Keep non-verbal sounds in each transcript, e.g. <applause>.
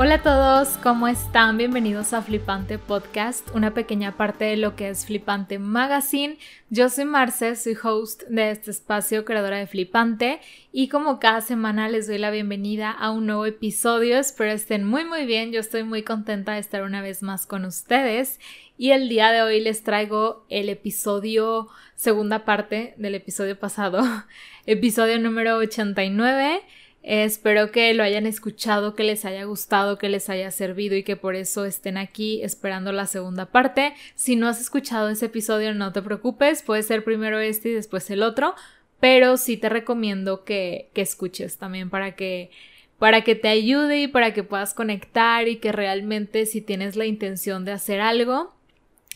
Hola a todos, ¿cómo están? Bienvenidos a Flipante Podcast, una pequeña parte de lo que es Flipante Magazine. Yo soy Marce, soy host de este espacio, creadora de Flipante, y como cada semana les doy la bienvenida a un nuevo episodio. Espero estén muy muy bien, yo estoy muy contenta de estar una vez más con ustedes. Y el día de hoy les traigo el episodio, segunda parte del episodio pasado, <laughs> episodio número 89 espero que lo hayan escuchado, que les haya gustado, que les haya servido y que por eso estén aquí esperando la segunda parte. Si no has escuchado ese episodio, no te preocupes, puede ser primero este y después el otro, pero sí te recomiendo que, que escuches también para que para que te ayude y para que puedas conectar y que realmente si tienes la intención de hacer algo,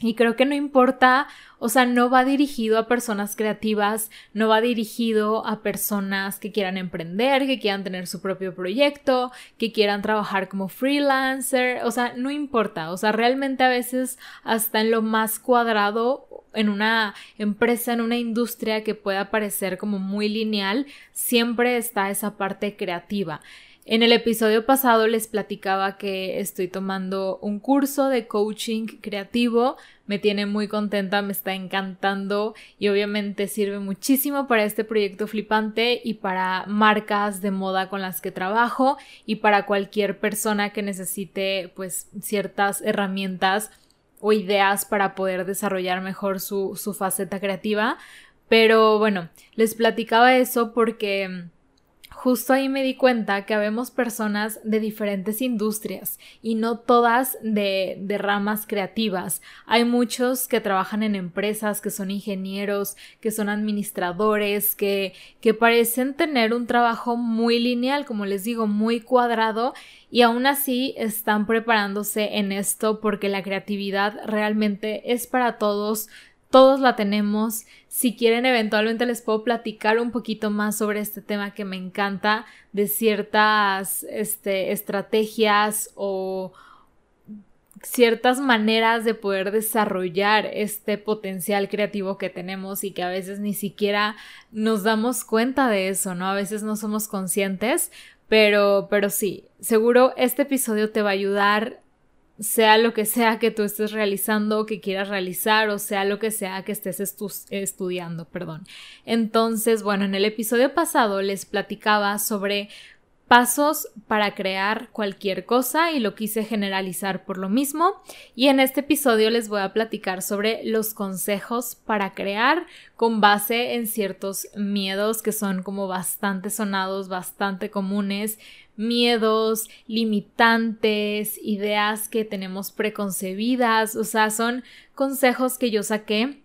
y creo que no importa, o sea, no va dirigido a personas creativas, no va dirigido a personas que quieran emprender, que quieran tener su propio proyecto, que quieran trabajar como freelancer, o sea, no importa, o sea, realmente a veces hasta en lo más cuadrado en una empresa, en una industria que pueda parecer como muy lineal, siempre está esa parte creativa. En el episodio pasado les platicaba que estoy tomando un curso de coaching creativo, me tiene muy contenta, me está encantando y obviamente sirve muchísimo para este proyecto flipante y para marcas de moda con las que trabajo y para cualquier persona que necesite pues ciertas herramientas o ideas para poder desarrollar mejor su, su faceta creativa. Pero bueno, les platicaba eso porque justo ahí me di cuenta que habemos personas de diferentes industrias y no todas de, de, ramas creativas. Hay muchos que trabajan en empresas, que son ingenieros, que son administradores, que, que parecen tener un trabajo muy lineal, como les digo, muy cuadrado y aún así están preparándose en esto porque la creatividad realmente es para todos, todos la tenemos. Si quieren, eventualmente les puedo platicar un poquito más sobre este tema que me encanta, de ciertas este, estrategias o ciertas maneras de poder desarrollar este potencial creativo que tenemos y que a veces ni siquiera nos damos cuenta de eso, ¿no? A veces no somos conscientes, pero, pero sí, seguro este episodio te va a ayudar sea lo que sea que tú estés realizando, que quieras realizar, o sea lo que sea que estés estudiando, perdón. Entonces, bueno, en el episodio pasado les platicaba sobre pasos para crear cualquier cosa y lo quise generalizar por lo mismo y en este episodio les voy a platicar sobre los consejos para crear con base en ciertos miedos que son como bastante sonados, bastante comunes miedos, limitantes, ideas que tenemos preconcebidas, o sea, son consejos que yo saqué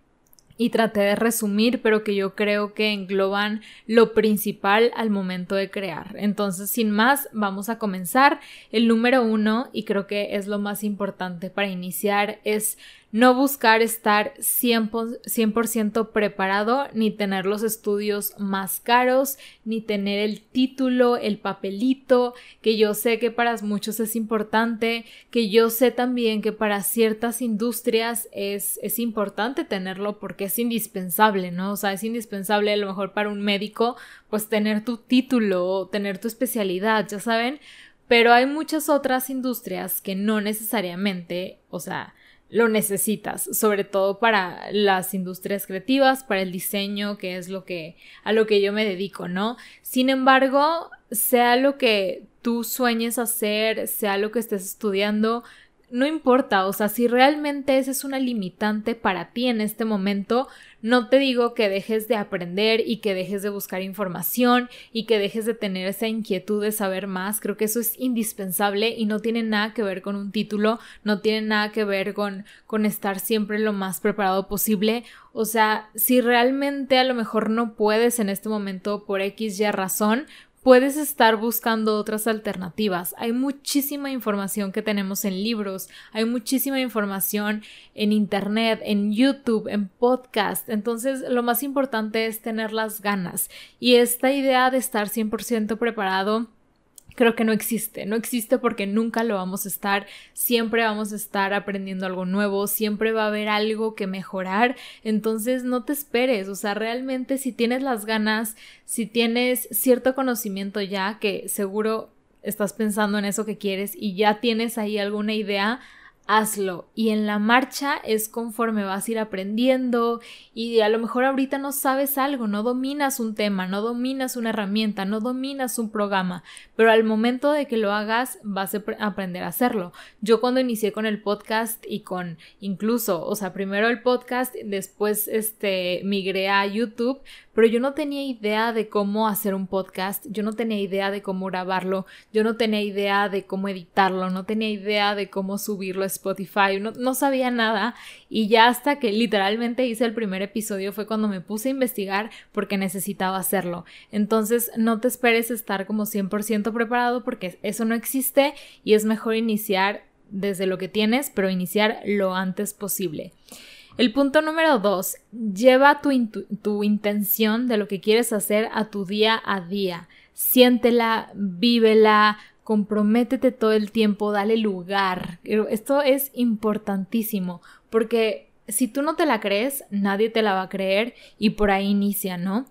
y traté de resumir, pero que yo creo que engloban lo principal al momento de crear. Entonces, sin más, vamos a comenzar. El número uno, y creo que es lo más importante para iniciar, es no buscar estar 100%, preparado, ni tener los estudios más caros, ni tener el título, el papelito, que yo sé que para muchos es importante, que yo sé también que para ciertas industrias es, es importante tenerlo porque es indispensable, ¿no? O sea, es indispensable a lo mejor para un médico, pues tener tu título, tener tu especialidad, ya saben, pero hay muchas otras industrias que no necesariamente, o sea, lo necesitas, sobre todo para las industrias creativas, para el diseño, que es lo que a lo que yo me dedico, ¿no? Sin embargo, sea lo que tú sueñes hacer, sea lo que estés estudiando, no importa, o sea, si realmente esa es una limitante para ti en este momento, no te digo que dejes de aprender y que dejes de buscar información y que dejes de tener esa inquietud de saber más, creo que eso es indispensable y no tiene nada que ver con un título, no tiene nada que ver con, con estar siempre lo más preparado posible, o sea, si realmente a lo mejor no puedes en este momento por X y razón, puedes estar buscando otras alternativas. Hay muchísima información que tenemos en libros, hay muchísima información en Internet, en YouTube, en podcast. Entonces, lo más importante es tener las ganas. Y esta idea de estar 100% preparado creo que no existe. No existe porque nunca lo vamos a estar. Siempre vamos a estar aprendiendo algo nuevo. Siempre va a haber algo que mejorar. Entonces no te esperes. O sea, realmente si tienes las ganas, si tienes cierto conocimiento ya, que seguro estás pensando en eso que quieres y ya tienes ahí alguna idea, hazlo. Y en la marcha es conforme vas a ir aprendiendo y a lo mejor ahorita no sabes algo, no dominas un tema, no dominas una herramienta, no dominas un programa, pero al momento de que lo hagas vas a aprender a hacerlo. Yo cuando inicié con el podcast y con incluso, o sea, primero el podcast, después este migré a YouTube, pero yo no tenía idea de cómo hacer un podcast, yo no tenía idea de cómo grabarlo, yo no tenía idea de cómo editarlo, no tenía idea de cómo subirlo a Spotify, no, sabía nada y ya hasta que literalmente hice el primer episodio fue cuando me puse a investigar porque necesitaba hacerlo. Entonces no te esperes estar como 100% preparado porque eso no existe y es mejor iniciar desde lo que tienes, pero iniciar lo antes posible. El punto número dos, lleva tu, tu, intención de lo que quieres hacer a tu día a día. Siéntela, vívela, comprométete todo el tiempo, dale lugar. Esto es importantísimo porque si tú no te la crees, nadie te la va a creer y por ahí inicia, ¿no?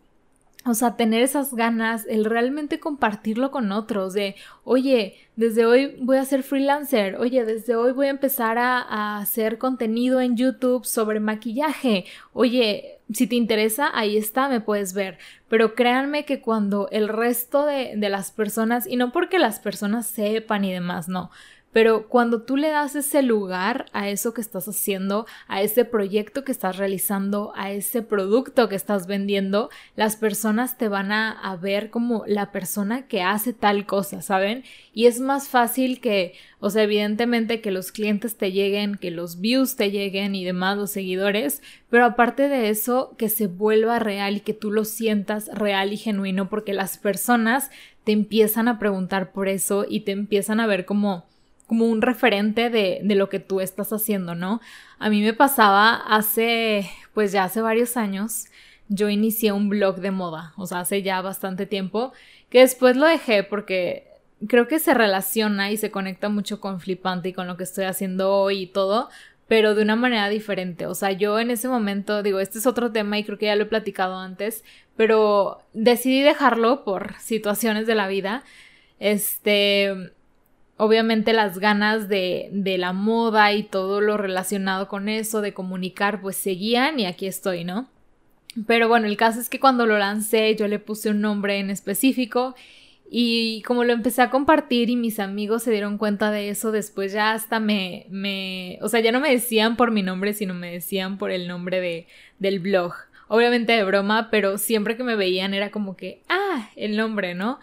O sea, tener esas ganas, el realmente compartirlo con otros, de, oye, desde hoy voy a ser freelancer, oye, desde hoy voy a empezar a, hacer contenido en YouTube sobre maquillaje, oye, si te interesa, ahí está, me puedes ver. Pero créanme que cuando el resto de, de las personas, y no porque las personas sepan y demás, no, pero cuando tú le das ese lugar a eso que estás haciendo, a ese proyecto que estás realizando, a ese producto que estás vendiendo, las personas te van a, ver como la persona que hace tal cosa, ¿saben? Y es más fácil que, o sea, evidentemente que los clientes te lleguen, que los views te lleguen y demás, los seguidores, pero aparte de eso, que se vuelva real y que tú lo sientas real y genuino porque las personas te empiezan a preguntar por eso y te empiezan a ver como como un referente de, de, lo que tú estás haciendo, ¿no? A mí me pasaba hace, pues ya hace varios años, yo inicié un blog de moda, o sea, hace ya bastante tiempo, que después lo dejé porque creo que se relaciona y se conecta mucho con Flipante y con lo que estoy haciendo hoy y todo, pero de una manera diferente. O sea, yo en ese momento, digo, este es otro tema y creo que ya lo he platicado antes, pero decidí dejarlo por situaciones de la vida. Este, obviamente las ganas de, de, la moda y todo lo relacionado con eso, de comunicar, pues seguían y aquí estoy, ¿no? Pero bueno, el caso es que cuando lo lancé yo le puse un nombre en específico y como lo empecé a compartir y mis amigos se dieron cuenta de eso, después ya hasta me, me, o sea, ya no me decían por mi nombre, sino me decían por el nombre de, del blog. Obviamente de broma, pero siempre que me veían era como que, ah, el nombre, ¿no?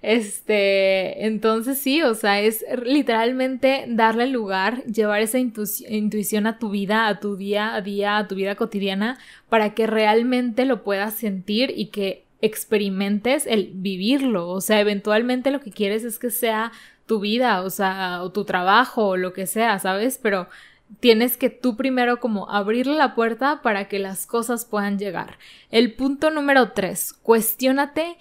Este, entonces sí, o sea, es literalmente darle lugar, llevar esa intuición a tu vida, a tu día a día, a tu vida cotidiana, para que realmente lo puedas sentir y que experimentes el vivirlo. O sea, eventualmente lo que quieres es que sea tu vida, o sea, o tu trabajo, o lo que sea, ¿sabes? Pero tienes que tú primero como abrirle la puerta para que las cosas puedan llegar. El punto número tres, cuestiónate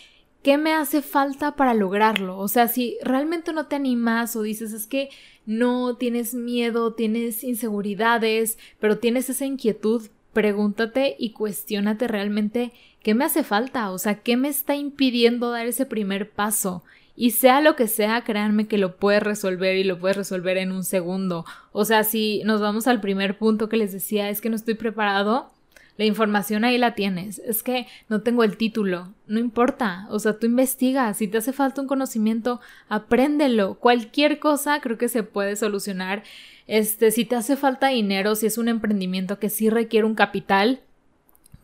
¿qué me hace falta para lograrlo? O sea, si realmente no te animas o dices es que no tienes miedo, tienes inseguridades, pero tienes esa inquietud, pregúntate y cuestiónate realmente qué me hace falta, o sea, qué me está impidiendo dar ese primer paso. Y sea lo que sea, créanme que lo puedes resolver y lo puedes resolver en un segundo. O sea, si nos vamos al primer punto que les decía, es que no estoy preparado, la información ahí la tienes. Es que no tengo el título. No importa. O sea, tú investigas. Si te hace falta un conocimiento, apréndelo. Cualquier cosa creo que se puede solucionar. Este, si te hace falta dinero, si es un emprendimiento que sí requiere un capital,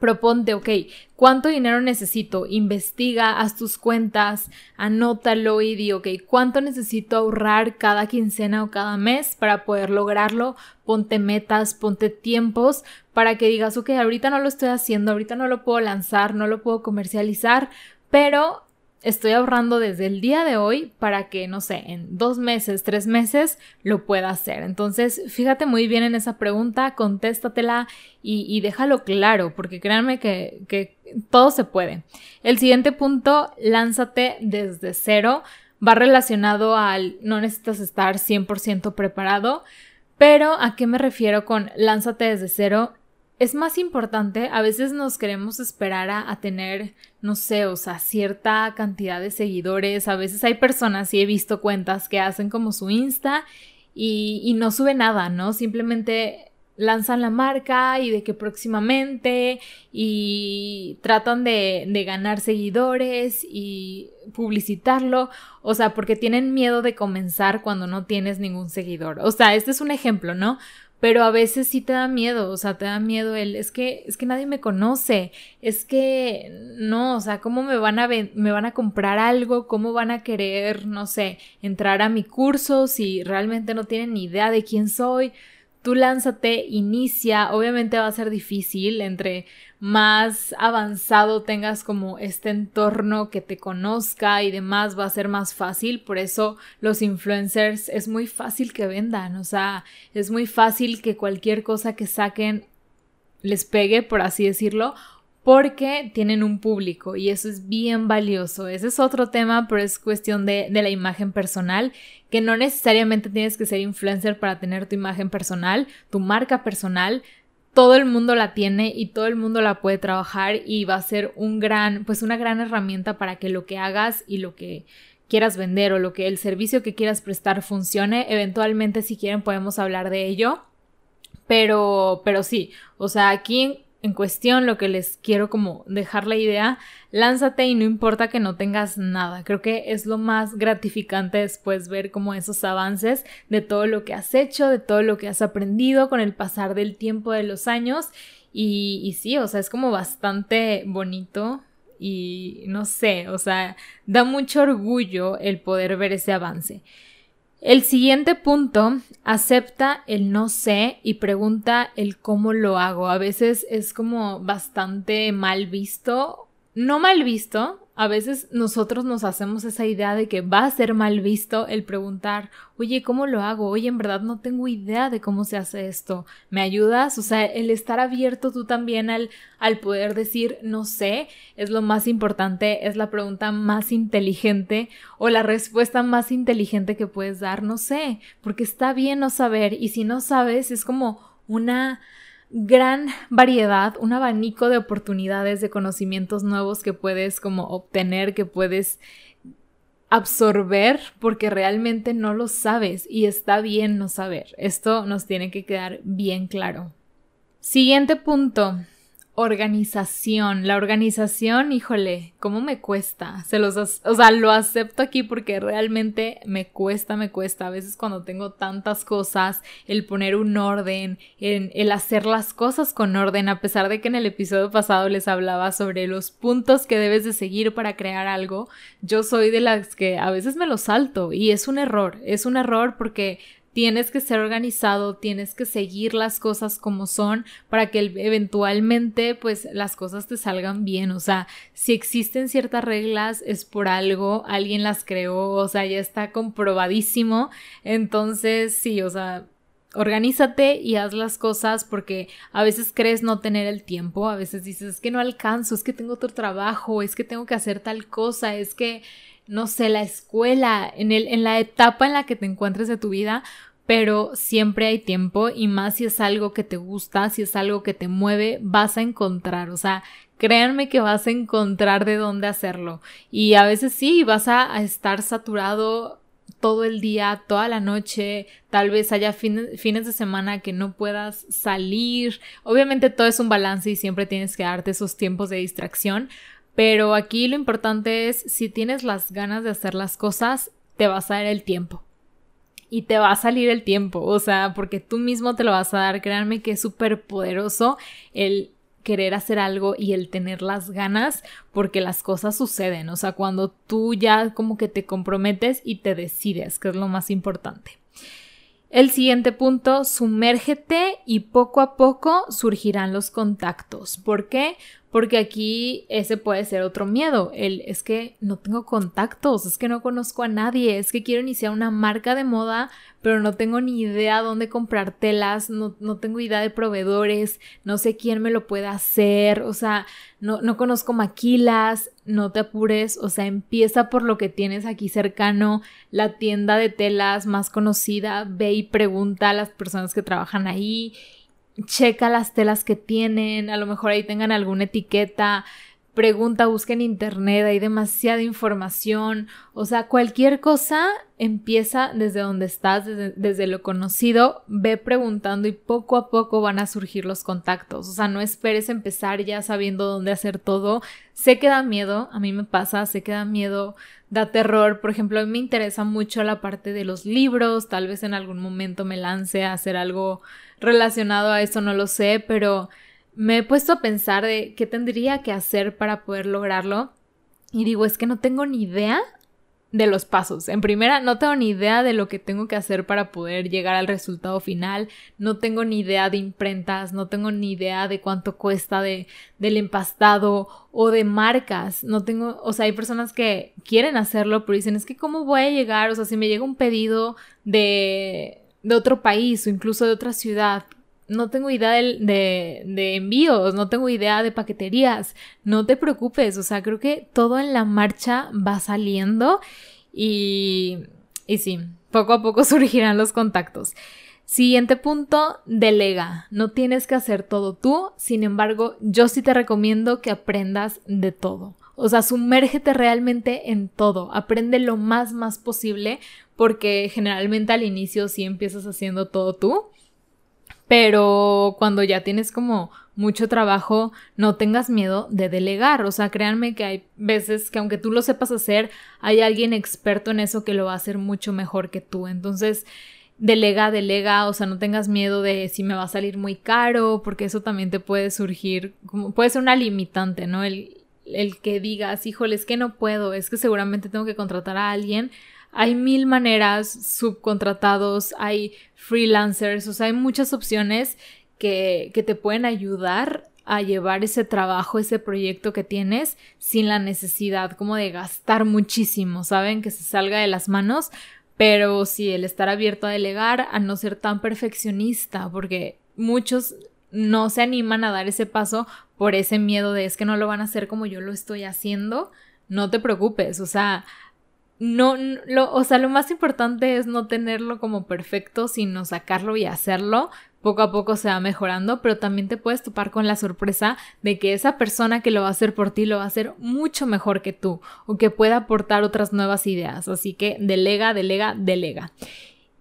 proponte, ok, ¿cuánto dinero necesito? Investiga, haz tus cuentas, anótalo y di, ok, ¿cuánto necesito ahorrar cada quincena o cada mes para poder lograrlo? Ponte metas, ponte tiempos para que digas, ok, ahorita no lo estoy haciendo, ahorita no lo puedo lanzar, no lo puedo comercializar, pero estoy ahorrando desde el día de hoy para que, no sé, en dos meses, tres meses lo pueda hacer. Entonces, fíjate muy bien en esa pregunta, contéstatela y, déjalo claro, porque créanme que, que todo se puede. El siguiente punto, lánzate desde cero. Va relacionado al no necesitas estar 100% preparado, pero ¿a qué me refiero con lánzate desde cero? Es más importante, a veces nos queremos esperar a, tener, no sé, o sea, cierta cantidad de seguidores, a veces hay personas, y he visto cuentas que hacen como su Insta y, no sube nada, ¿no? Simplemente lanzan la marca y de que próximamente y tratan de, de, ganar seguidores y publicitarlo, o sea, porque tienen miedo de comenzar cuando no tienes ningún seguidor. O sea, este es un ejemplo, ¿no? Pero a veces sí te da miedo, o sea, te da miedo el, es que, es que nadie me conoce, es que, no, o sea, ¿cómo me van a, me van a comprar algo? ¿Cómo van a querer, no sé, entrar a mi curso si realmente no tienen ni idea de quién soy? Tú lánzate, inicia, obviamente va a ser difícil, entre más avanzado tengas como este entorno que te conozca y demás va a ser más fácil, por eso los influencers es muy fácil que vendan, o sea, es muy fácil que cualquier cosa que saquen les pegue, por así decirlo, porque tienen un público y eso es bien valioso. Ese es otro tema, pero es cuestión de, de, la imagen personal, que no necesariamente tienes que ser influencer para tener tu imagen personal, tu marca personal. Todo el mundo la tiene y todo el mundo la puede trabajar y va a ser un gran, pues una gran herramienta para que lo que hagas y lo que quieras vender o lo que el servicio que quieras prestar funcione. Eventualmente, si quieren, podemos hablar de ello. Pero, pero sí, o sea, aquí en cuestión, lo que les quiero como dejar la idea, lánzate y no importa que no tengas nada. Creo que es lo más gratificante después ver como esos avances de todo lo que has hecho, de todo lo que has aprendido con el pasar del tiempo de los años. Y, y sí, o sea, es como bastante bonito y no sé, o sea, da mucho orgullo el poder ver ese avance. El siguiente punto, acepta el no sé y pregunta el cómo lo hago. A veces es como bastante mal visto, no mal visto, a veces nosotros nos hacemos esa idea de que va a ser mal visto el preguntar, oye, ¿cómo lo hago? Oye, en verdad no tengo idea de cómo se hace esto. ¿Me ayudas? O sea, el estar abierto tú también al, al poder decir no sé es lo más importante, es la pregunta más inteligente o la respuesta más inteligente que puedes dar, no sé, porque está bien no saber y si no sabes es como una gran variedad, un abanico de oportunidades, de conocimientos nuevos que puedes como obtener, que puedes absorber porque realmente no lo sabes y está bien no saber. Esto nos tiene que quedar bien claro. Siguiente punto, Organización. La organización, híjole, ¿cómo me cuesta? Se los, o sea, lo acepto aquí porque realmente me cuesta, me cuesta. A veces cuando tengo tantas cosas, el poner un orden, el, el hacer las cosas con orden, a pesar de que en el episodio pasado les hablaba sobre los puntos que debes de seguir para crear algo, yo soy de las que a veces me lo salto y es un error, es un error porque tienes que ser organizado, tienes que seguir las cosas como son para que eventualmente pues las cosas te salgan bien, o sea, si existen ciertas reglas es por algo, alguien las creó, o sea, ya está comprobadísimo, entonces sí, o sea, Organízate y haz las cosas porque a veces crees no tener el tiempo, a veces dices es que no alcanzo, es que tengo otro trabajo, es que tengo que hacer tal cosa, es que no sé, la escuela, en, el, en la etapa en la que te encuentres de tu vida, pero siempre hay tiempo y más si es algo que te gusta, si es algo que te mueve, vas a encontrar, o sea, créanme que vas a encontrar de dónde hacerlo. Y a veces sí, vas a, estar saturado todo el día, toda la noche, tal vez haya fines de semana que no puedas salir. Obviamente todo es un balance y siempre tienes que darte esos tiempos de distracción, pero aquí lo importante es, si tienes las ganas de hacer las cosas, te vas a dar el tiempo. Y te va a salir el tiempo, o sea, porque tú mismo te lo vas a dar. Créanme que es súper poderoso el querer hacer algo y el tener las ganas porque las cosas suceden, o sea, cuando tú ya como que te comprometes y te decides, que es lo más importante. El siguiente punto, sumérgete y poco a poco surgirán los contactos. ¿Por qué? Porque aquí ese puede ser otro miedo, el es que no tengo contactos, es que no conozco a nadie, es que quiero iniciar una marca de moda, pero no tengo ni idea dónde comprar telas, no, no tengo idea de proveedores, no sé quién me lo puede hacer, o sea, no, no conozco maquilas, no te apures, o sea, empieza por lo que tienes aquí cercano, la tienda de telas más conocida, ve y pregunta a las personas que trabajan ahí checa las telas que tienen, a lo mejor ahí tengan alguna etiqueta, pregunta, busca en internet, hay demasiada información, o sea, cualquier cosa empieza desde donde estás, desde, lo conocido, ve preguntando y poco a poco van a surgir los contactos, o sea, no esperes empezar ya sabiendo dónde hacer todo, sé que da miedo, a mí me pasa, sé que da miedo, da terror, por ejemplo, a mí me interesa mucho la parte de los libros, tal vez en algún momento me lance a hacer algo relacionado a eso, no lo sé, pero me he puesto a pensar de qué tendría que hacer para poder lograrlo. Y digo, es que no tengo ni idea de los pasos. En primera, no tengo ni idea de lo que tengo que hacer para poder llegar al resultado final. No tengo ni idea de imprentas, no tengo ni idea de cuánto cuesta de, del empastado o de marcas. No tengo, o sea, hay personas que quieren hacerlo, pero dicen, es que cómo voy a llegar, o sea, si me llega un pedido de, de otro país o incluso de otra ciudad, no tengo idea de, de, envíos, no tengo idea de paqueterías, no te preocupes, o sea, creo que todo en la marcha va saliendo y, y sí, poco a poco <laughs> surgirán los contactos. Siguiente punto, delega. No tienes que hacer todo tú, sin embargo, yo sí te recomiendo que aprendas de todo. O sea, sumérgete realmente en todo, aprende lo más más posible porque generalmente al inicio sí empiezas haciendo todo tú pero cuando ya tienes como mucho trabajo, no tengas miedo de delegar. O sea, créanme que hay veces que aunque tú lo sepas hacer, hay alguien experto en eso que lo va a hacer mucho mejor que tú. Entonces, delega, delega, o sea, no tengas miedo de si me va a salir muy caro, porque eso también te puede surgir, como puede ser una limitante, ¿no? El, el que digas, híjole, es que no puedo, es que seguramente tengo que contratar a alguien hay mil maneras, subcontratados, hay freelancers, o sea, hay muchas opciones que, que te pueden ayudar a llevar ese trabajo, ese proyecto que tienes sin la necesidad como de gastar muchísimo, ¿saben? Que se salga de las manos, pero sí el estar abierto a delegar, a no ser tan perfeccionista, porque muchos no se animan a dar ese paso por ese miedo de es que no lo van a hacer como yo lo estoy haciendo. No te preocupes, o sea, no, lo, o sea, lo más importante es no tenerlo como perfecto, sino sacarlo y hacerlo. Poco a poco se va mejorando, pero también te puedes topar con la sorpresa de que esa persona que lo va a hacer por ti lo va a hacer mucho mejor que tú o que pueda aportar otras nuevas ideas. Así que delega, delega, delega.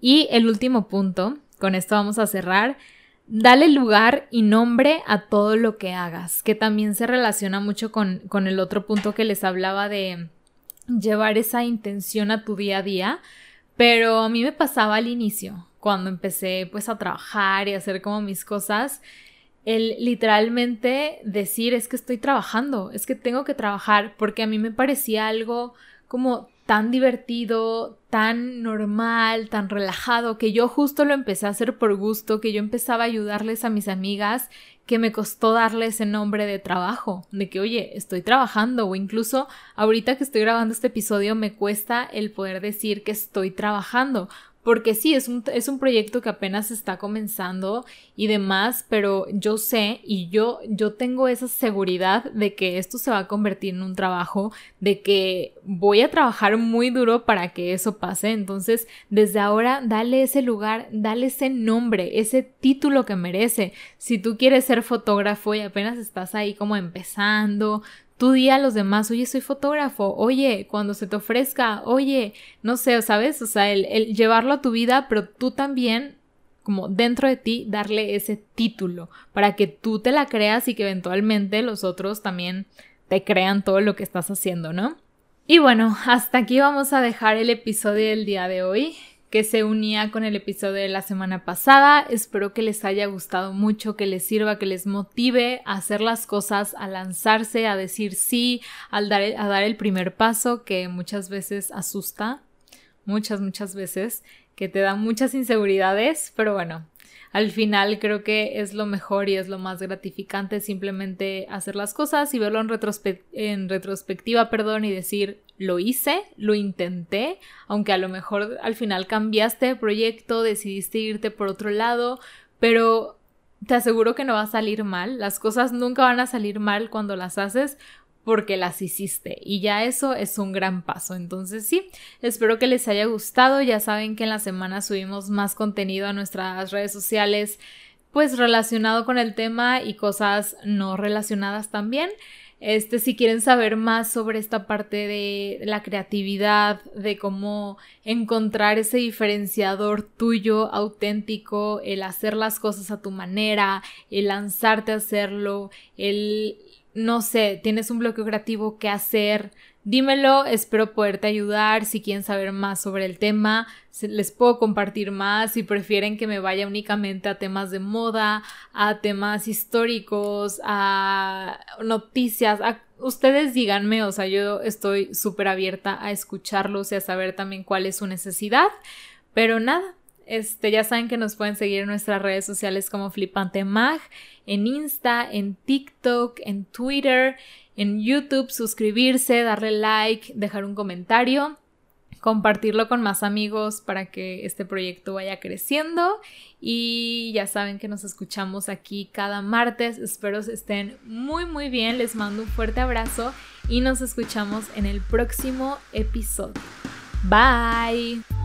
Y el último punto, con esto vamos a cerrar. Dale lugar y nombre a todo lo que hagas, que también se relaciona mucho con, con el otro punto que les hablaba de, llevar esa intención a tu día a día, pero a mí me pasaba al inicio, cuando empecé pues a trabajar y a hacer como mis cosas, el literalmente decir es que estoy trabajando, es que tengo que trabajar, porque a mí me parecía algo como tan divertido, tan normal, tan relajado, que yo justo lo empecé a hacer por gusto, que yo empezaba a ayudarles a mis amigas que me costó darle ese nombre de trabajo, de que, oye, estoy trabajando o incluso ahorita que estoy grabando este episodio me cuesta el poder decir que estoy trabajando, porque sí, es un, es un proyecto que apenas está comenzando y demás, pero yo sé y yo, yo tengo esa seguridad de que esto se va a convertir en un trabajo, de que voy a trabajar muy duro para que eso pase. Entonces, desde ahora, dale ese lugar, dale ese nombre, ese título que merece. Si tú quieres ser fotógrafo y apenas estás ahí como empezando, Tú di a los demás, oye, soy fotógrafo, oye, cuando se te ofrezca, oye, no sé, ¿sabes? O sea, el, el llevarlo a tu vida, pero tú también como dentro de ti darle ese título para que tú te la creas y que eventualmente los otros también te crean todo lo que estás haciendo, ¿no? Y bueno, hasta aquí vamos a dejar el episodio del día de hoy que se unía con el episodio de la semana pasada. Espero que les haya gustado mucho, que les sirva, que les motive a hacer las cosas, a lanzarse, a decir sí, al dar, a dar el primer paso que muchas veces asusta, muchas, muchas veces, que te da muchas inseguridades, pero bueno, al final creo que es lo mejor y es lo más gratificante simplemente hacer las cosas y verlo en, en retrospectiva, perdón, y decir, lo hice, lo intenté, aunque a lo mejor al final cambiaste de proyecto, decidiste irte por otro lado, pero te aseguro que no va a salir mal, las cosas nunca van a salir mal cuando las haces porque las hiciste y ya eso es un gran paso. Entonces sí, espero que les haya gustado. Ya saben que en la semana subimos más contenido a nuestras redes sociales pues relacionado con el tema y cosas no relacionadas también. Este, si quieren saber más sobre esta parte de la creatividad, de cómo encontrar ese diferenciador tuyo, auténtico, el hacer las cosas a tu manera, el lanzarte a hacerlo, el, no sé, tienes un bloqueo creativo, qué hacer, Dímelo, espero poderte ayudar. Si quieren saber más sobre el tema, les puedo compartir más. Si prefieren que me vaya únicamente a temas de moda, a temas históricos, a noticias, ustedes díganme, o sea, yo estoy súper abierta a escucharlos y a saber también cuál es su necesidad. Pero nada, este, ya saben que nos pueden seguir en nuestras redes sociales como Flipante Mag, en Insta, en TikTok, en Twitter en YouTube, suscribirse, darle like, dejar un comentario, compartirlo con más amigos para que este proyecto vaya creciendo y ya saben que nos escuchamos aquí cada martes, espero estén muy muy bien, les mando un fuerte abrazo y nos escuchamos en el próximo episodio. Bye.